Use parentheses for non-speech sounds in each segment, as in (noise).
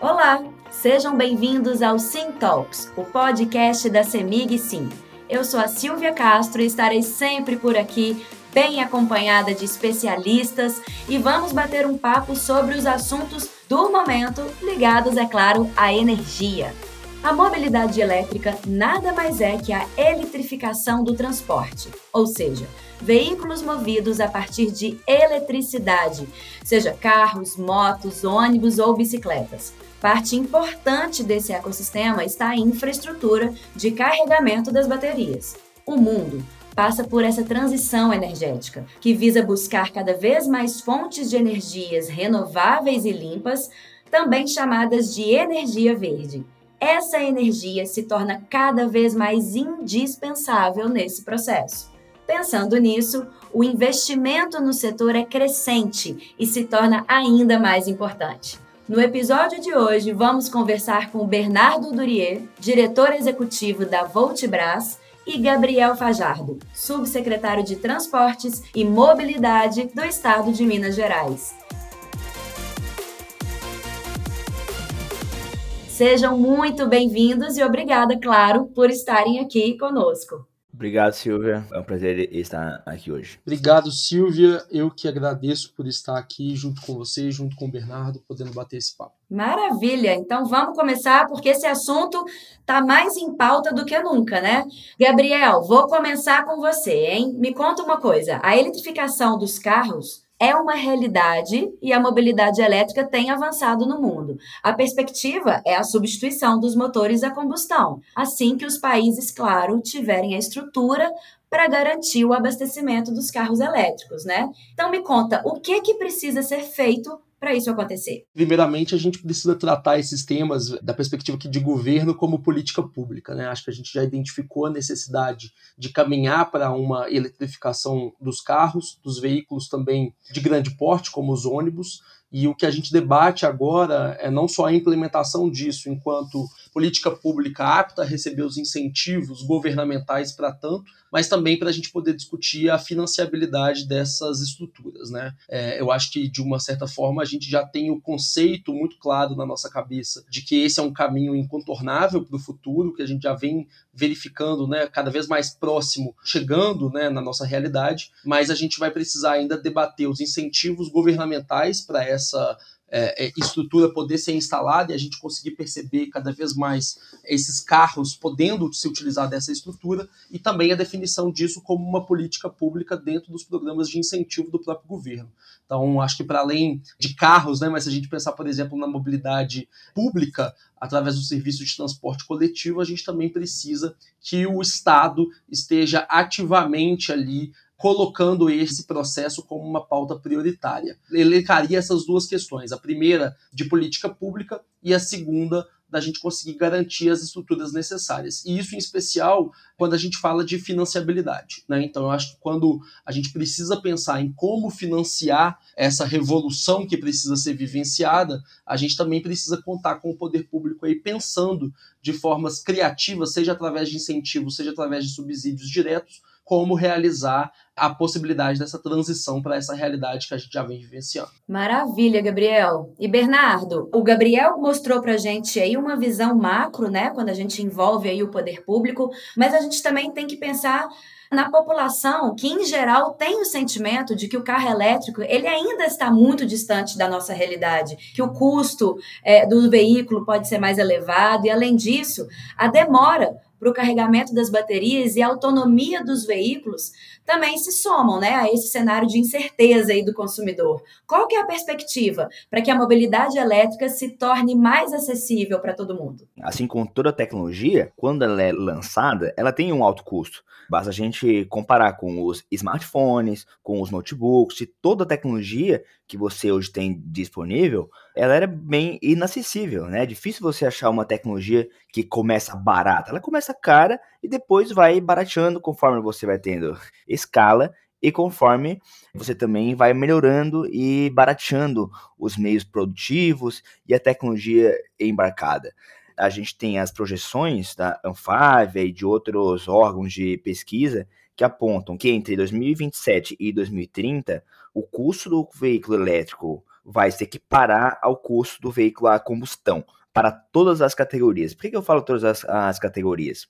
Olá, sejam bem-vindos ao Sim Talks, o podcast da Semig Sim. Eu sou a Silvia Castro e estarei sempre por aqui, bem acompanhada de especialistas, e vamos bater um papo sobre os assuntos do momento ligados, é claro, à energia. A mobilidade elétrica nada mais é que a eletrificação do transporte, ou seja, veículos movidos a partir de eletricidade, seja carros, motos, ônibus ou bicicletas. Parte importante desse ecossistema está a infraestrutura de carregamento das baterias. O mundo passa por essa transição energética, que visa buscar cada vez mais fontes de energias renováveis e limpas, também chamadas de energia verde. Essa energia se torna cada vez mais indispensável nesse processo. Pensando nisso, o investimento no setor é crescente e se torna ainda mais importante. No episódio de hoje, vamos conversar com Bernardo Durier, diretor executivo da Voltbras, e Gabriel Fajardo, subsecretário de Transportes e Mobilidade do Estado de Minas Gerais. Sejam muito bem-vindos e obrigada, claro, por estarem aqui conosco. Obrigado, Silvia. É um prazer estar aqui hoje. Obrigado, Silvia. Eu que agradeço por estar aqui junto com você, junto com o Bernardo, podendo bater esse papo. Maravilha! Então vamos começar, porque esse assunto está mais em pauta do que nunca, né? Gabriel, vou começar com você, hein? Me conta uma coisa: a eletrificação dos carros é uma realidade e a mobilidade elétrica tem avançado no mundo. A perspectiva é a substituição dos motores a combustão, assim que os países, claro, tiverem a estrutura para garantir o abastecimento dos carros elétricos, né? Então me conta, o que que precisa ser feito para isso acontecer? Primeiramente, a gente precisa tratar esses temas da perspectiva de governo como política pública. Né? Acho que a gente já identificou a necessidade de caminhar para uma eletrificação dos carros, dos veículos também de grande porte, como os ônibus, e o que a gente debate agora é não só a implementação disso enquanto política pública apta a receber os incentivos governamentais para tanto, mas também para a gente poder discutir a financiabilidade dessas estruturas. Né? É, eu acho que, de uma certa forma, a gente já tem o conceito muito claro na nossa cabeça de que esse é um caminho incontornável para o futuro, que a gente já vem verificando né, cada vez mais próximo, chegando né, na nossa realidade, mas a gente vai precisar ainda debater os incentivos governamentais para essa é, é, estrutura poder ser instalada e a gente conseguir perceber cada vez mais esses carros podendo se utilizar dessa estrutura e também a definição disso como uma política pública dentro dos programas de incentivo do próprio governo. Então, acho que para além de carros, né, mas se a gente pensar, por exemplo, na mobilidade pública, através do serviço de transporte coletivo, a gente também precisa que o Estado esteja ativamente ali colocando esse processo como uma pauta prioritária. Elencaria essas duas questões, a primeira de política pública e a segunda da gente conseguir garantir as estruturas necessárias. E isso em especial quando a gente fala de financiabilidade. Né? Então eu acho que quando a gente precisa pensar em como financiar essa revolução que precisa ser vivenciada, a gente também precisa contar com o poder público aí pensando de formas criativas, seja através de incentivos, seja através de subsídios diretos, como realizar a possibilidade dessa transição para essa realidade que a gente já vem vivenciando. Maravilha, Gabriel. E Bernardo, o Gabriel mostrou para a gente aí uma visão macro, né, quando a gente envolve aí o poder público, mas a gente também tem que pensar na população que em geral tem o sentimento de que o carro elétrico ele ainda está muito distante da nossa realidade, que o custo é, do veículo pode ser mais elevado e além disso a demora para o carregamento das baterias e a autonomia dos veículos também se somam né, a esse cenário de incerteza aí do consumidor. Qual que é a perspectiva para que a mobilidade elétrica se torne mais acessível para todo mundo? Assim como toda tecnologia, quando ela é lançada, ela tem um alto custo. Basta a gente comparar com os smartphones, com os notebooks, e toda a tecnologia que você hoje tem disponível, ela era bem inacessível, né? É difícil você achar uma tecnologia que começa barata. Ela começa cara e depois vai barateando conforme você vai tendo escala e conforme você também vai melhorando e barateando os meios produtivos e a tecnologia embarcada. A gente tem as projeções da Anfávia e de outros órgãos de pesquisa que apontam que entre 2027 e 2030 o custo do veículo elétrico vai se equiparar ao custo do veículo a combustão para todas as categorias. Por que, eu falo todas as, as categorias?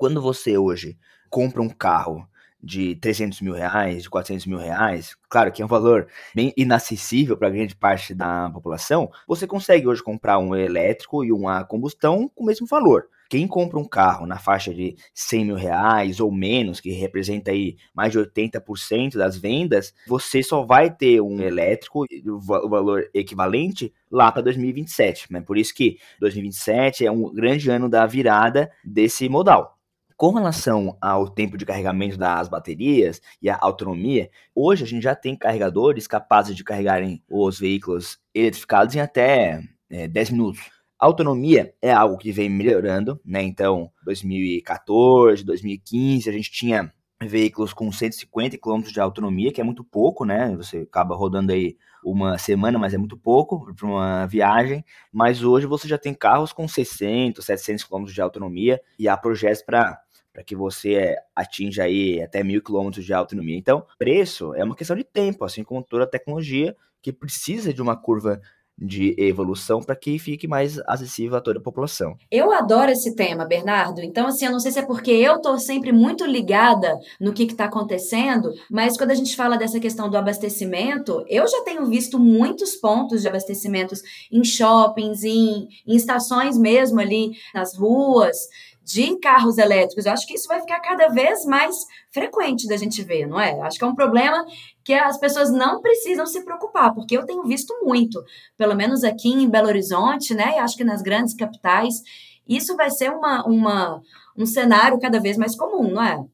Quando você hoje compra um carro de 300 mil reais, de 400 mil reais, claro que é um valor bem inacessível para grande parte da população, você consegue hoje comprar um elétrico e uma combustão com o mesmo valor. Quem compra um carro na faixa de 100 mil reais ou menos, que representa aí mais de 80% das vendas, você só vai ter um elétrico, o valor equivalente, lá para 2027. Né? Por isso que 2027 é um grande ano da virada desse modal. Com relação ao tempo de carregamento das baterias e a autonomia, hoje a gente já tem carregadores capazes de carregarem os veículos eletrificados em até é, 10 minutos. A autonomia é algo que vem melhorando, né? Então, 2014, 2015, a gente tinha veículos com 150 km de autonomia, que é muito pouco, né? Você acaba rodando aí uma semana, mas é muito pouco para uma viagem. Mas hoje você já tem carros com 600, 700 km de autonomia e há projetos para para que você atinja aí até mil quilômetros de autonomia. Então, preço é uma questão de tempo, assim como toda tecnologia que precisa de uma curva de evolução para que fique mais acessível a toda a população. Eu adoro esse tema, Bernardo. Então, assim, eu não sei se é porque eu estou sempre muito ligada no que está acontecendo, mas quando a gente fala dessa questão do abastecimento, eu já tenho visto muitos pontos de abastecimentos em shoppings, em, em estações mesmo ali nas ruas de carros elétricos. Eu acho que isso vai ficar cada vez mais frequente da gente ver, não é? Acho que é um problema que as pessoas não precisam se preocupar, porque eu tenho visto muito, pelo menos aqui em Belo Horizonte, né? E acho que nas grandes capitais, isso vai ser uma, uma, um cenário cada vez mais comum, não é?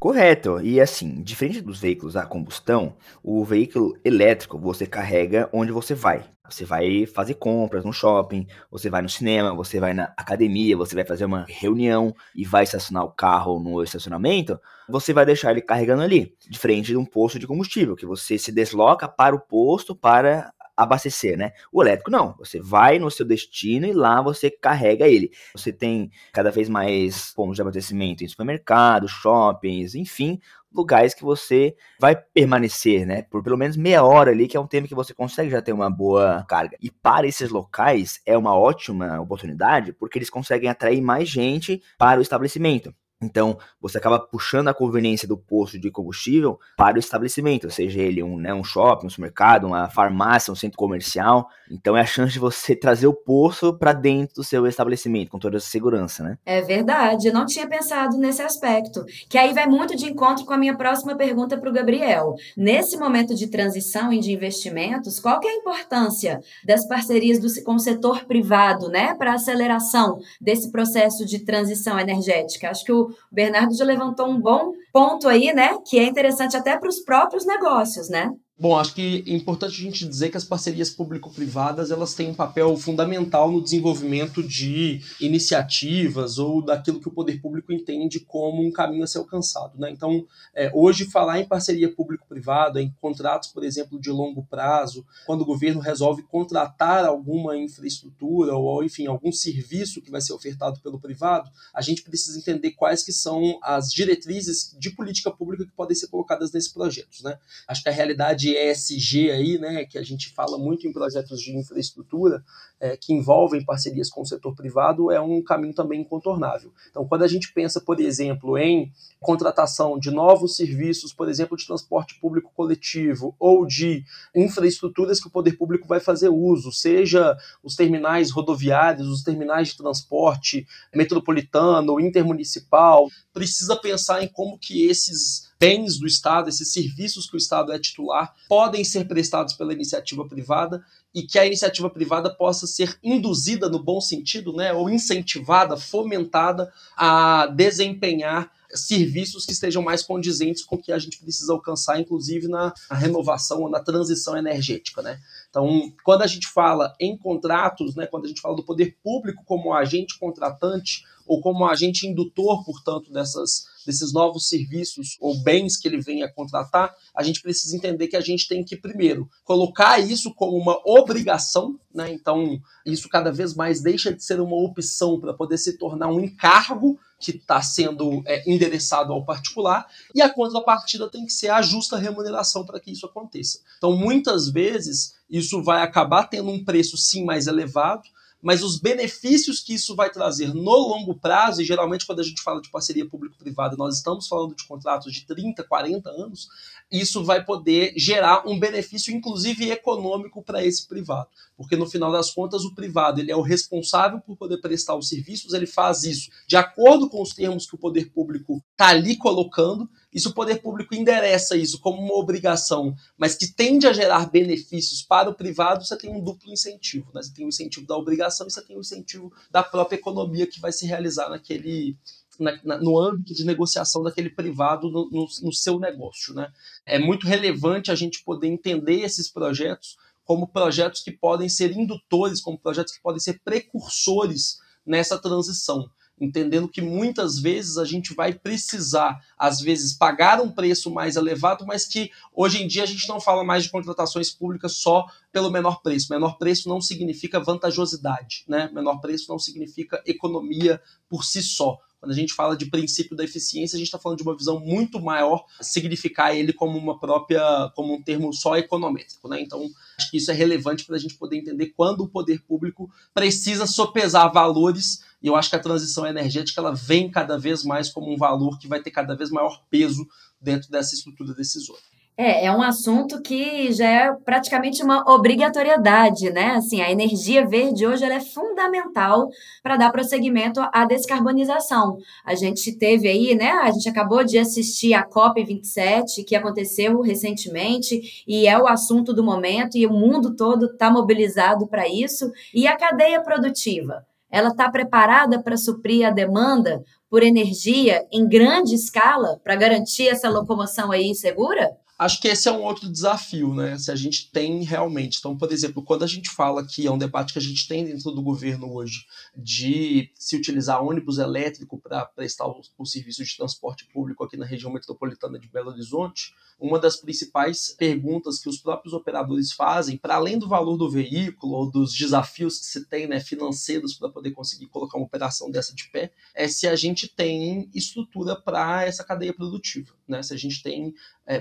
Correto. E assim, diferente dos veículos a combustão, o veículo elétrico você carrega onde você vai. Você vai fazer compras no shopping, você vai no cinema, você vai na academia, você vai fazer uma reunião e vai estacionar o carro no estacionamento, você vai deixar ele carregando ali, diferente de um posto de combustível, que você se desloca para o posto para abastecer, né? O elétrico não, você vai no seu destino e lá você carrega ele. Você tem cada vez mais pontos de abastecimento em supermercados, shoppings, enfim, lugares que você vai permanecer, né, por pelo menos meia hora ali, que é um tempo que você consegue já ter uma boa carga. E para esses locais é uma ótima oportunidade, porque eles conseguem atrair mais gente para o estabelecimento. Então, você acaba puxando a conveniência do posto de combustível para o estabelecimento, seja ele um, né, um shopping, um supermercado, uma farmácia, um centro comercial. Então, é a chance de você trazer o posto para dentro do seu estabelecimento, com toda essa segurança, né? É verdade, eu não tinha pensado nesse aspecto. Que aí vai muito de encontro com a minha próxima pergunta para o Gabriel. Nesse momento de transição e de investimentos, qual que é a importância das parcerias do, com o setor privado, né, para a aceleração desse processo de transição energética? Acho que o o Bernardo já levantou um bom ponto aí, né? Que é interessante até para os próprios negócios, né? Bom, acho que é importante a gente dizer que as parcerias público-privadas elas têm um papel fundamental no desenvolvimento de iniciativas ou daquilo que o poder público entende como um caminho a ser alcançado. Né? Então, é, hoje, falar em parceria público-privada, em contratos, por exemplo, de longo prazo, quando o governo resolve contratar alguma infraestrutura ou, enfim, algum serviço que vai ser ofertado pelo privado, a gente precisa entender quais que são as diretrizes de política pública que podem ser colocadas nesses projetos. Né? Acho que a realidade ESG aí, né, que a gente fala muito em projetos de infraestrutura, é, que envolvem parcerias com o setor privado, é um caminho também incontornável. Então, quando a gente pensa, por exemplo, em contratação de novos serviços, por exemplo, de transporte público coletivo ou de infraestruturas que o poder público vai fazer uso, seja os terminais rodoviários, os terminais de transporte metropolitano, intermunicipal, precisa pensar em como que esses bens do Estado, esses serviços que o Estado é titular, podem ser prestados pela iniciativa privada e que a iniciativa privada possa ser induzida no bom sentido, né, ou incentivada, fomentada a desempenhar serviços que estejam mais condizentes com o que a gente precisa alcançar, inclusive na renovação ou na transição energética, né? Então, quando a gente fala em contratos, né, quando a gente fala do poder público como agente contratante ou como agente indutor, portanto, dessas, desses novos serviços ou bens que ele venha contratar, a gente precisa entender que a gente tem que, primeiro, colocar isso como uma obrigação, né? Então, isso cada vez mais deixa de ser uma opção para poder se tornar um encargo que está sendo é, endereçado ao particular, e a contrapartida tem que ser a justa remuneração para que isso aconteça. Então, muitas vezes, isso vai acabar tendo um preço sim mais elevado, mas os benefícios que isso vai trazer no longo prazo, e geralmente quando a gente fala de parceria público-privada, nós estamos falando de contratos de 30, 40 anos, isso vai poder gerar um benefício, inclusive econômico, para esse privado. Porque no final das contas, o privado ele é o responsável por poder prestar os serviços, ele faz isso de acordo com os termos que o poder público está ali colocando, e se o poder público endereça isso como uma obrigação, mas que tende a gerar benefícios para o privado, você tem um duplo incentivo. Né? Você tem o incentivo da obrigação e você tem o incentivo da própria economia que vai se realizar naquele, na, na, no âmbito de negociação daquele privado no, no, no, seu negócio. Né? É muito relevante a gente poder entender esses projetos como projetos que podem ser indutores, como projetos que podem ser precursores nessa transição entendendo que muitas vezes a gente vai precisar, às vezes, pagar um preço mais elevado, mas que hoje em dia a gente não fala mais de contratações públicas só pelo menor preço. Menor preço não significa vantajosidade, né? Menor preço não significa economia por si só. Quando a gente fala de princípio da eficiência, a gente está falando de uma visão muito maior, significar ele como uma própria, como um termo só econométrico. Né? Então, acho que isso é relevante para a gente poder entender quando o poder público precisa sopesar valores e eu acho que a transição energética ela vem cada vez mais como um valor que vai ter cada vez maior peso dentro dessa estrutura decisória. É, é um assunto que já é praticamente uma obrigatoriedade, né? Assim, a energia verde hoje ela é fundamental para dar prosseguimento à descarbonização. A gente teve aí, né? A gente acabou de assistir a COP27, que aconteceu recentemente, e é o assunto do momento, e o mundo todo está mobilizado para isso. E a cadeia produtiva? Ela está preparada para suprir a demanda por energia em grande escala para garantir essa locomoção aí segura? Acho que esse é um outro desafio, né? Se a gente tem realmente. Então, por exemplo, quando a gente fala que é um debate que a gente tem dentro do governo hoje de se utilizar ônibus elétrico para prestar o, o serviço de transporte público aqui na região metropolitana de Belo Horizonte, uma das principais perguntas que os próprios operadores fazem, para além do valor do veículo ou dos desafios que se tem né, financeiros para poder conseguir colocar uma operação dessa de pé, é se a gente tem estrutura para essa cadeia produtiva, né? se a gente tem é,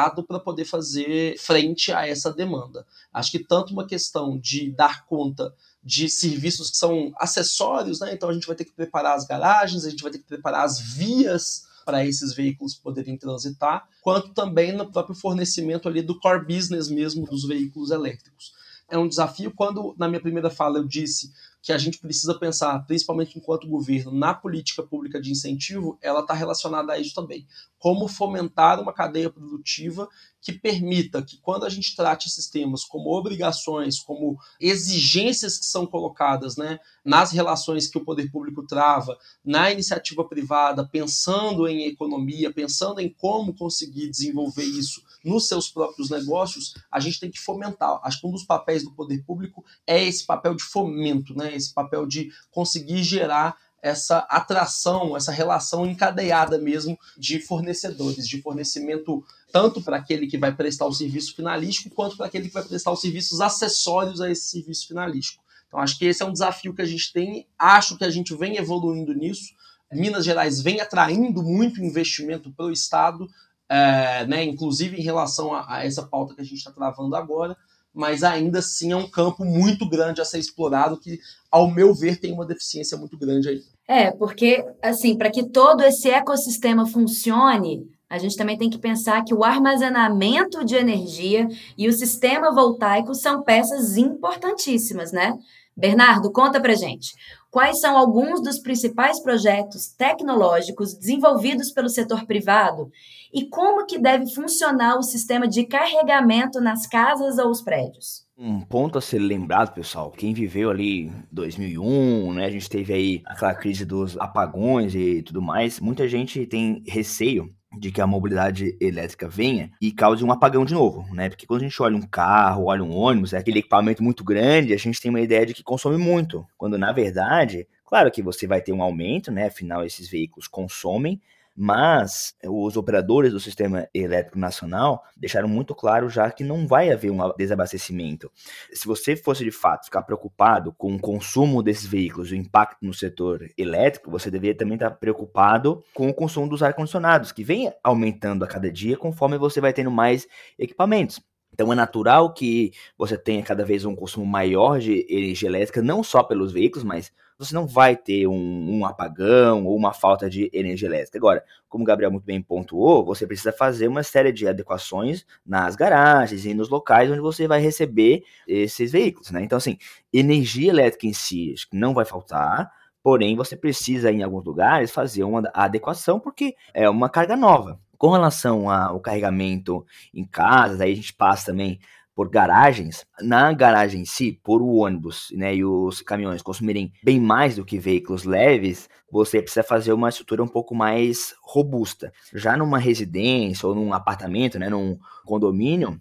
mercado para poder fazer frente a essa demanda. Acho que tanto uma questão de dar conta de serviços que são acessórios, né? então a gente vai ter que preparar as garagens, a gente vai ter que preparar as vias para esses veículos poderem transitar, quanto também no próprio fornecimento ali do core business mesmo dos veículos elétricos. É um desafio quando, na minha primeira fala, eu disse que a gente precisa pensar, principalmente enquanto governo, na política pública de incentivo, ela está relacionada a isso também. Como fomentar uma cadeia produtiva que permita que, quando a gente trate esses temas como obrigações, como exigências que são colocadas né, nas relações que o poder público trava, na iniciativa privada, pensando em economia, pensando em como conseguir desenvolver isso nos seus próprios negócios, a gente tem que fomentar. Acho que um dos papéis do poder público é esse papel de fomento, né? esse papel de conseguir gerar essa atração, essa relação encadeada mesmo de fornecedores, de fornecimento tanto para aquele que vai prestar o serviço finalístico, quanto para aquele que vai prestar os serviços acessórios a esse serviço finalístico. Então, acho que esse é um desafio que a gente tem, acho que a gente vem evoluindo nisso. Minas Gerais vem atraindo muito investimento para o Estado, é, né, inclusive em relação a, a essa pauta que a gente está travando agora, mas ainda assim é um campo muito grande a ser explorado que, ao meu ver, tem uma deficiência muito grande aí. É, porque, assim, para que todo esse ecossistema funcione, a gente também tem que pensar que o armazenamento de energia e o sistema voltaico são peças importantíssimas, né? Bernardo, conta pra gente. Quais são alguns dos principais projetos tecnológicos desenvolvidos pelo setor privado e como que deve funcionar o sistema de carregamento nas casas ou os prédios? Um ponto a ser lembrado, pessoal, quem viveu ali 2001, né, a gente teve aí aquela crise dos apagões e tudo mais, muita gente tem receio de que a mobilidade elétrica venha e cause um apagão de novo, né? Porque quando a gente olha um carro, olha um ônibus, é aquele equipamento muito grande, a gente tem uma ideia de que consome muito, quando na verdade, claro que você vai ter um aumento, né? Afinal, esses veículos consomem, Mas os operadores do sistema elétrico nacional deixaram muito claro já que não vai haver um desabastecimento. Se você fosse de fato ficar preocupado com o consumo desses veículos, o impacto no setor elétrico, você deveria também estar preocupado com o consumo dos ar-condicionados, que vem aumentando a cada dia conforme você vai tendo mais equipamentos. Então é natural que você tenha cada vez um consumo maior de energia elétrica, não só pelos veículos, mas você não vai ter um, um, apagão ou uma falta de energia elétrica. Agora, como o Gabriel muito bem pontuou, você precisa fazer uma série de adequações nas garagens e nos locais onde você vai receber esses veículos, né? Então, assim, energia elétrica em si não vai faltar, porém você precisa, em alguns lugares, fazer uma adequação porque é uma carga nova. Com relação ao carregamento em casas, aí a gente passa também por garagens, na garagem em si, por o ônibus né, e os caminhões consumirem bem mais do que veículos leves, você precisa fazer uma estrutura um pouco mais robusta. Já numa residência ou num apartamento, né, num condomínio,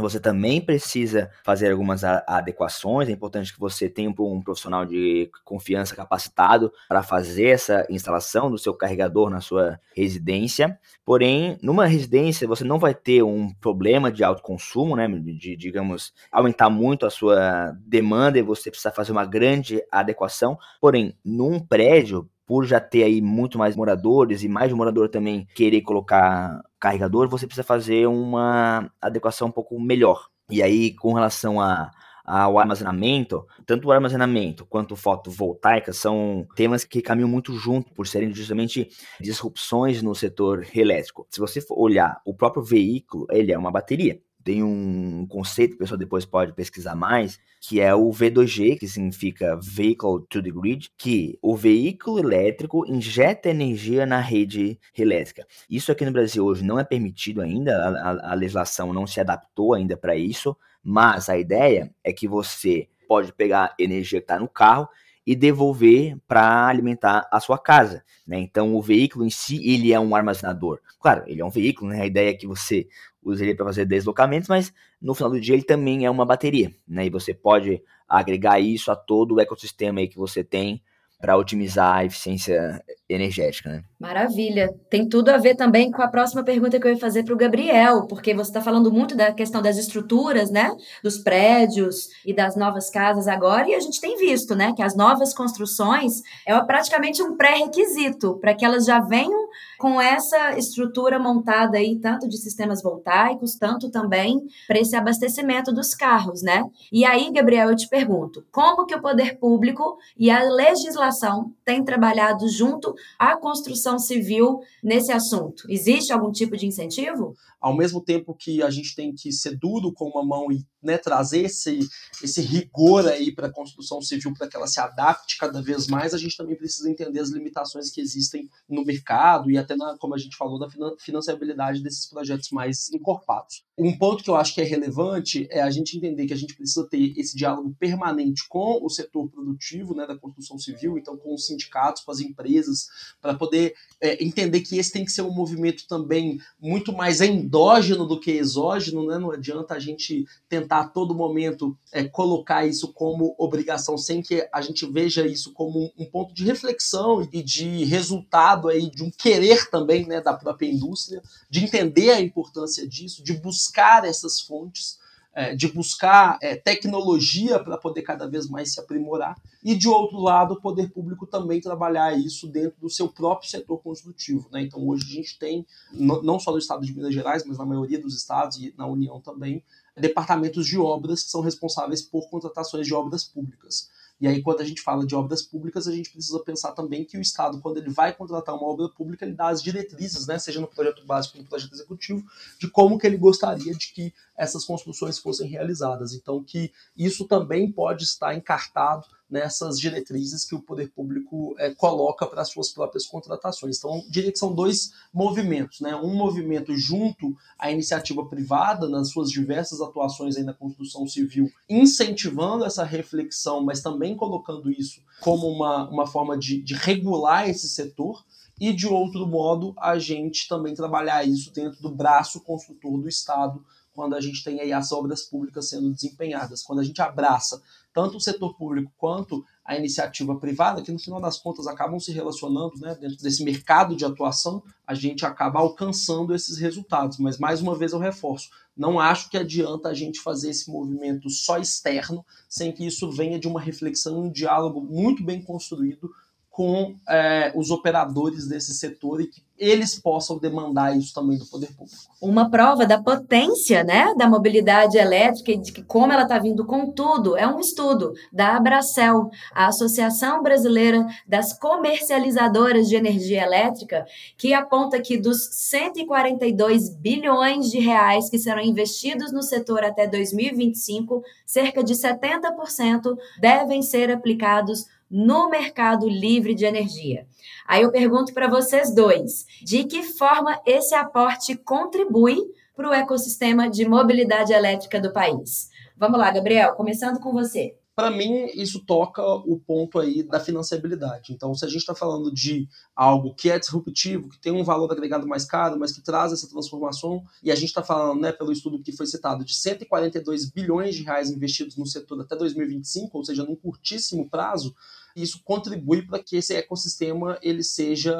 você também precisa fazer algumas adequações. É importante que você tenha um profissional de confiança capacitado para fazer essa instalação do seu carregador na sua residência. Porém, numa residência você não vai ter um problema de alto consumo, né? De, digamos, aumentar muito a sua demanda e você precisa fazer uma grande adequação. Porém, num prédio, por já ter aí muito mais moradores e mais morador também querer colocar carregador, você precisa fazer uma adequação um pouco melhor. E aí, com relação a ao armazenamento, tanto o armazenamento quanto fotovoltaica são temas que caminham muito junto por serem justamente disrupções no setor elétrico. Se você olhar o próprio veículo, ele é uma bateria tem um conceito, o pessoal depois pode pesquisar mais, que é o V2G, que significa Vehicle to the Grid, que o veículo elétrico injeta energia na rede elétrica. Isso aqui no Brasil hoje não é permitido ainda, a, a legislação não se adaptou ainda para isso, mas a ideia é que você pode pegar energia que está no carro e devolver para alimentar a sua casa. Né? Então, o veículo em si, ele é um armazenador. Claro, ele é um veículo, né? a ideia é que você use ele para fazer deslocamentos, mas no final do dia ele também é uma bateria. Né? E você pode agregar isso a todo o ecossistema aí que você tem para otimizar a eficiência energética, né? Maravilha. Tem tudo a ver também com a próxima pergunta que eu ia fazer para o Gabriel, porque você está falando muito da questão das estruturas, né? Dos prédios e das novas casas agora, e a gente tem visto, né? Que as novas construções é praticamente um pré-requisito para que elas já venham com essa estrutura montada aí, tanto de sistemas voltaicos, tanto também para esse abastecimento dos carros, né? E aí, Gabriel, eu te pergunto, como que o poder público e a legislação têm trabalhado junto à construção civil nesse assunto? Existe algum tipo de incentivo? Ao mesmo tempo que a gente tem que ser duro com uma mão e né, trazer esse, esse rigor aí para a construção civil para que ela se adapte cada vez mais, a gente também precisa entender as limitações que existem no mercado e até, na, como a gente falou, da financiabilidade desses projetos mais encorpados. Um ponto que eu acho que é relevante é a gente entender que a gente precisa ter esse diálogo permanente com o setor produtivo né, da construção civil, então com os sindicatos, com as empresas, para poder é, entender que esse tem que ser um movimento também muito mais endógeno do que exógeno, né? não adianta a gente tentar a todo momento é, colocar isso como obrigação, sem que a gente veja isso como um, ponto de reflexão e de resultado aí de um querer também né, da própria indústria, de entender a importância disso, de buscar essas fontes. É, de buscar é, tecnologia para poder cada vez mais se aprimorar, e de outro lado, o poder público também trabalhar isso dentro do seu próprio setor construtivo. Né? Então, hoje a gente tem, não só no estado de Minas Gerais, mas na maioria dos estados e na União também, departamentos de obras que são responsáveis por contratações de obras públicas. E aí, quando a gente fala de obras públicas, a gente precisa pensar também que o Estado, quando ele vai contratar uma obra pública, ele dá as diretrizes, né, seja no projeto básico ou no projeto executivo, de como que ele gostaria de que essas construções fossem realizadas. Então, que isso também pode estar encartado nessas diretrizes que o poder público é, coloca para as suas próprias contratações. Então, diria que são dois movimentos, né? Um movimento junto à iniciativa privada nas suas diversas atuações aí na construção civil, incentivando essa reflexão, mas também colocando isso como uma, uma forma de, de regular esse setor e de outro modo a gente também trabalhar isso dentro do braço construtor do Estado quando a gente tem aí as obras públicas sendo desempenhadas, quando a gente abraça tanto o setor público quanto a iniciativa privada, que no final das contas acabam se relacionando, né, dentro desse mercado de atuação, a gente acaba alcançando esses resultados. Mas, mais uma vez, eu reforço: não acho que adianta a gente fazer esse movimento só externo, sem que isso venha de uma reflexão, um diálogo muito bem construído com é, os operadores desse setor e que eles possam demandar isso também do poder público. Uma prova da potência né, da mobilidade elétrica e de que como ela está vindo com tudo é um estudo da Abracel, a Associação Brasileira das Comercializadoras de Energia Elétrica, que aponta que dos 142 bilhões de reais que serão investidos no setor até 2025, cerca de 70% devem ser aplicados no mercado livre de energia. Aí eu pergunto para vocês dois: de que forma esse aporte contribui para o ecossistema de mobilidade elétrica do país? Vamos lá, Gabriel, começando com você para mim, isso toca o ponto aí da financiabilidade. Então, se a gente está falando de algo que é disruptivo, que tem um valor agregado mais caro, mas que traz essa transformação, e a gente está falando, né, pelo estudo que foi citado, de 142 bilhões de reais investidos no setor até 2025, ou seja, num curtíssimo prazo, isso contribui para que esse ecossistema ele seja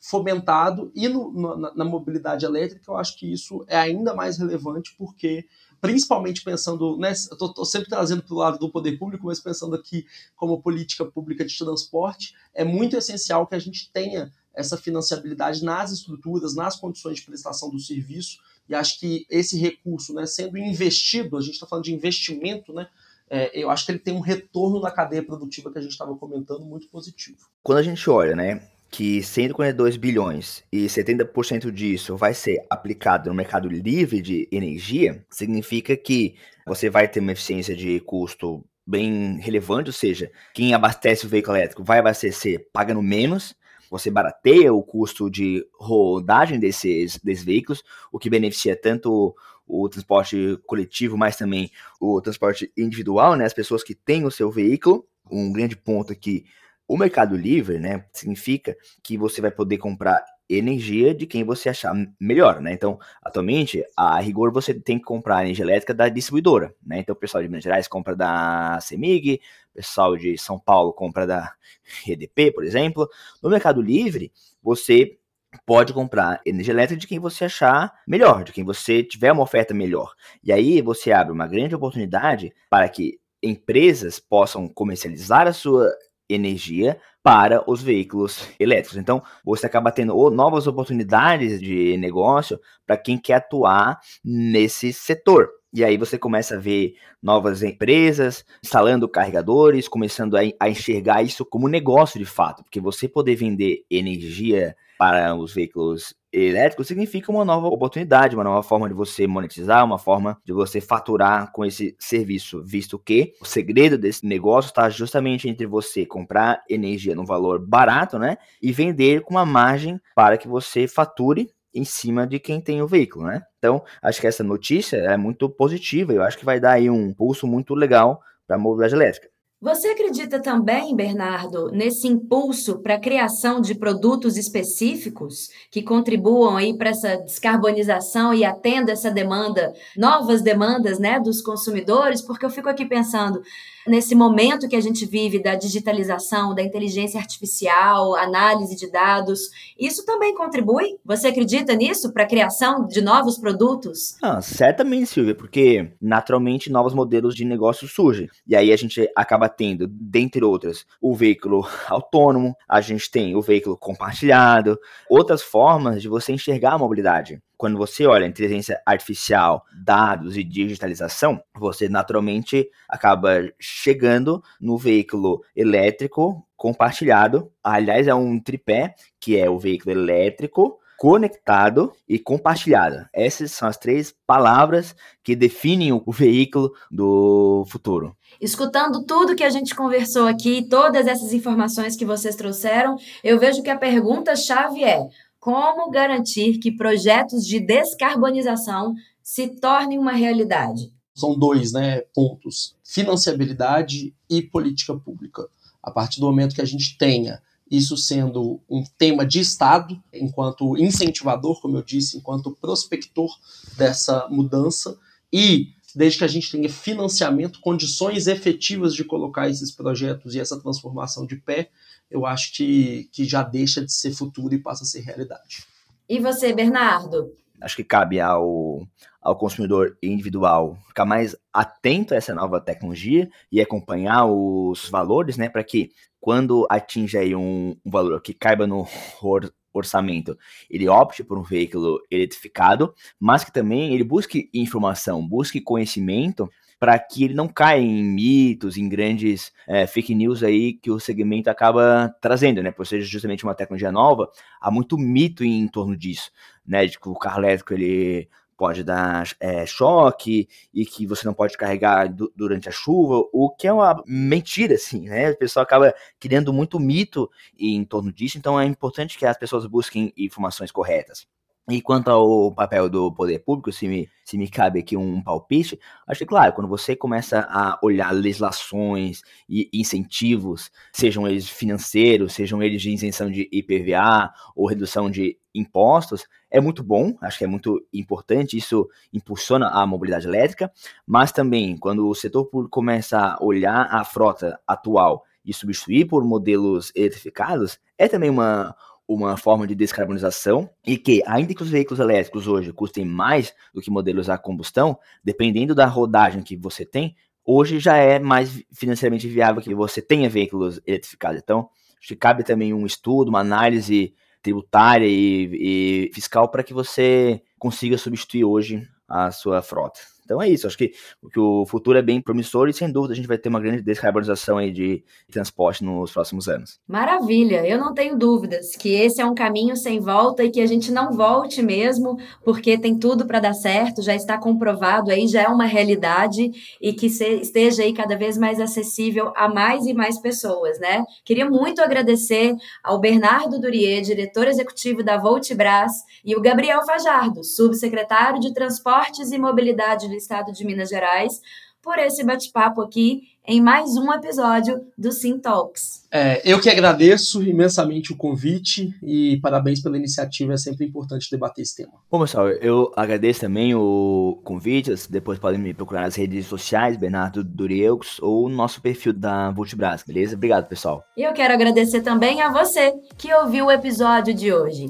fomentado e no, na, na mobilidade elétrica eu acho que isso é ainda mais relevante porque principalmente pensando, né, eu tô, tô sempre trazendo para o lado do poder público, mas pensando aqui como política pública de transporte, é muito essencial que a gente tenha essa financiabilidade nas estruturas, nas condições de prestação do serviço, e acho que esse recurso, né, sendo investido, a gente está falando de investimento, né, é, eu acho que ele tem um retorno na cadeia produtiva que a gente estava comentando muito positivo. Quando a gente olha, né, que 142 bilhões e 70% disso vai ser aplicado no mercado livre de energia, significa que você vai ter uma eficiência de custo bem relevante, ou seja, quem abastece o veículo elétrico vai abastecer pagando menos, você barateia o custo de rodagem desses, desses veículos, o que beneficia tanto o transporte coletivo, mas também o transporte individual, né? As pessoas que têm o seu veículo. Um grande ponto aqui, o Mercado Livre, né? Significa que você vai poder comprar energia de quem você achar melhor, né? Então, atualmente, a rigor você tem que comprar energia elétrica da distribuidora, né? Então, o pessoal de Minas Gerais compra da CEMIG, o pessoal de São Paulo compra da (laughs) EDP, por exemplo. No Mercado Livre, você pode comprar energia elétrica de quem você achar melhor, de quem você tiver uma oferta melhor. E aí você abre uma grande oportunidade para que empresas possam comercializar a sua energia para os veículos elétricos. Então, você acaba tendo novas oportunidades de negócio para quem quer atuar nesse setor. E aí você começa a ver novas empresas instalando carregadores, começando a, enxergar isso como negócio de fato, porque você poder vender energia para os veículos elétricos significa uma nova oportunidade, uma nova forma de você monetizar, uma forma de você faturar com esse serviço, visto que o segredo desse negócio está justamente entre você comprar energia num valor barato, né, e vender com uma margem para que você fature em cima de quem tem o veículo, né? Então, acho que essa notícia é muito positiva, eu acho que vai dar aí um pulso muito legal para a mobilidade elétrica. Você acredita também, Bernardo, nesse impulso para a criação de produtos específicos que contribuam aí para essa descarbonização e atenda essa demanda, novas demandas, né, dos consumidores? Porque eu fico aqui pensando, nesse momento que a gente vive da digitalização, da inteligência artificial, análise de dados, isso também contribui? Você acredita nisso para a criação de novos produtos? Ah, certamente, Silvia, porque naturalmente novos modelos de negócio surgem. E aí a gente acaba tendo, dentre outras, o veículo (laughs) autônomo, a gente tem o veículo compartilhado, outras formas de você enxergar a mobilidade quando você olha inteligência artificial, dados e digitalização, você naturalmente acaba chegando no veículo elétrico compartilhado. Aliás, é um tripé que é o veículo elétrico, conectado e compartilhado. Essas são as três palavras que definem o veículo do futuro. Escutando tudo que a gente conversou aqui, todas essas informações que vocês trouxeram, eu vejo que a pergunta-chave é: como garantir que projetos de descarbonização se tornem uma realidade? São dois né, pontos: financiabilidade e política pública. A partir do momento que a gente tenha isso sendo um tema de Estado, enquanto incentivador, como eu disse, enquanto prospector dessa mudança, e desde que a gente tenha financiamento, condições efetivas de colocar esses projetos e essa transformação de pé, eu acho que, que já deixa de ser futuro e passa a ser realidade. E você, Bernardo? Acho que cabe ao, ao consumidor individual ficar mais atento a essa nova tecnologia e acompanhar os valores, né, para que quando atinja aí um, um valor que caiba no or, orçamento, ele opte por um veículo eletrificado, mas que também ele busque informação, busque conhecimento para que ele não caia em mitos, em grandes é, fake news aí que o segmento acaba trazendo, né? Por ser justamente uma tecnologia nova, há muito mito em torno disso, né? De que o carro elétrico ele pode dar é, choque e que você não pode carregar durante a chuva, o que é uma mentira, assim, né? O pessoal acaba criando muito mito em torno disso, então é importante que as pessoas busquem informações corretas. E quanto ao papel do poder público, se me, se me cabe aqui um palpite, acho que, claro, quando você começa a olhar legislações e incentivos, sejam eles financeiros, sejam eles de isenção de IPVA ou redução de impostos, é muito bom, acho que é muito importante, isso impulsiona a mobilidade elétrica, mas também quando o setor público começa a olhar a frota atual e substituir por modelos eletrificados, é também uma uma forma de descarbonização e que, ainda que os veículos elétricos hoje custem mais do que modelos a combustão, dependendo da rodagem que você tem, hoje já é mais financeiramente viável que você tenha veículos eletrificados. Então, acho que cabe também um estudo, uma análise tributária e, e fiscal para que você consiga substituir hoje a sua frota. Então é isso, acho que, que o futuro é bem promissor e sem dúvida a gente vai ter uma grande descarbonização aí de transporte nos próximos anos. Maravilha, eu não tenho dúvidas que esse é um caminho sem volta e que a gente não volte mesmo, porque tem tudo para dar certo, já está comprovado aí, já é uma realidade e que esteja aí cada vez mais acessível a mais e mais pessoas, né? Queria muito agradecer ao Bernardo Durier, diretor executivo da Voltibras, e o Gabriel Fajardo, subsecretário de Transportes e Mobilidade do Estado de Minas Gerais, por esse bate-papo aqui em mais um episódio do Sim Talks. É, eu que agradeço imensamente o convite e parabéns pela iniciativa, é sempre importante debater esse tema. Bom, pessoal, eu agradeço também o convite, depois podem me procurar nas redes sociais, Bernardo Durieux, ou no nosso perfil da Vultibras, beleza? Obrigado, pessoal. E eu quero agradecer também a você que ouviu o episódio de hoje.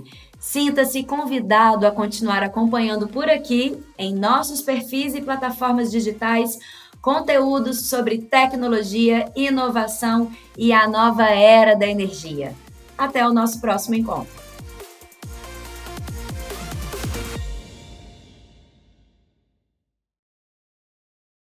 Sinta-se convidado a continuar acompanhando por aqui, em nossos perfis e plataformas digitais, conteúdos sobre tecnologia, inovação e a nova era da energia. Até o nosso próximo encontro.